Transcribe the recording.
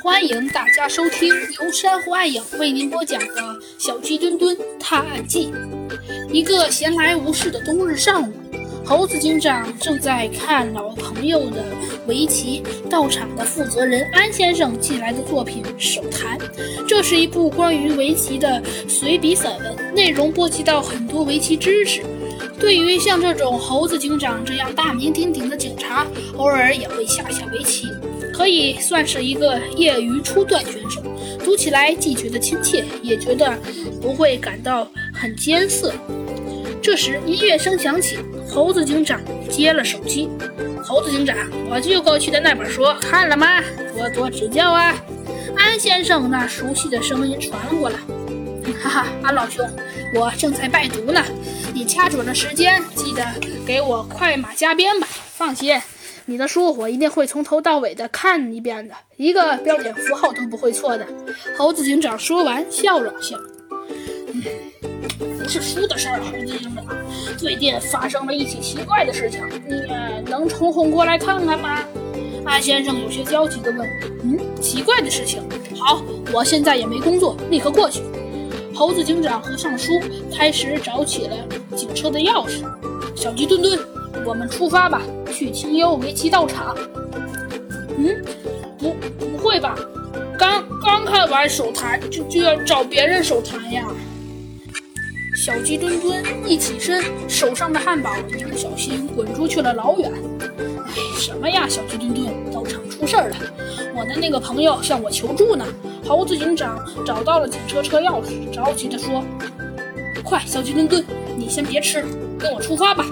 欢迎大家收听由珊瑚暗影为您播讲的《小鸡墩墩探案记》。一个闲来无事的冬日上午，猴子警长正在看老朋友的围棋道场的负责人安先生寄来的作品《手谈》。这是一部关于围棋的随笔散文，内容波及到很多围棋知识。对于像这种猴子警长这样大名鼎鼎的警察，偶尔也会下下围棋。可以算是一个业余初段选手，读起来既觉得亲切，也觉得不会感到很艰涩。这时音乐声响起，猴子警长接了手机。猴子警长，我就过去的那本书看了吗？多多指教啊！安先生那熟悉的声音传了过来。哈哈，安老兄，我正在拜读呢。你掐准了时间，记得给我快马加鞭吧。放心。你的书我一定会从头到尾的看一遍的，一个标点符号都不会错的。猴子警长说完，笑了笑。不是书的事儿，猴子警长，最近发生了一起奇怪的事情，你能抽空过来看看吗？安先生有些焦急地问。嗯，奇怪的事情。好，我现在也没工作，立刻过去。猴子警长合上书，开始找起了警车的钥匙。小鸡墩墩，我们出发吧。去清幽围棋道场。嗯，不，不会吧？刚刚看完手谈，就就要找别人手谈呀？小鸡墩墩一起身，手上的汉堡一不小心滚出去了老远。哎，什么呀，小鸡墩墩，道场出事儿了！我的那个朋友向我求助呢。猴子警长找到了警车车钥匙，着急地说：“快，小鸡墩墩，你先别吃，跟我出发吧。”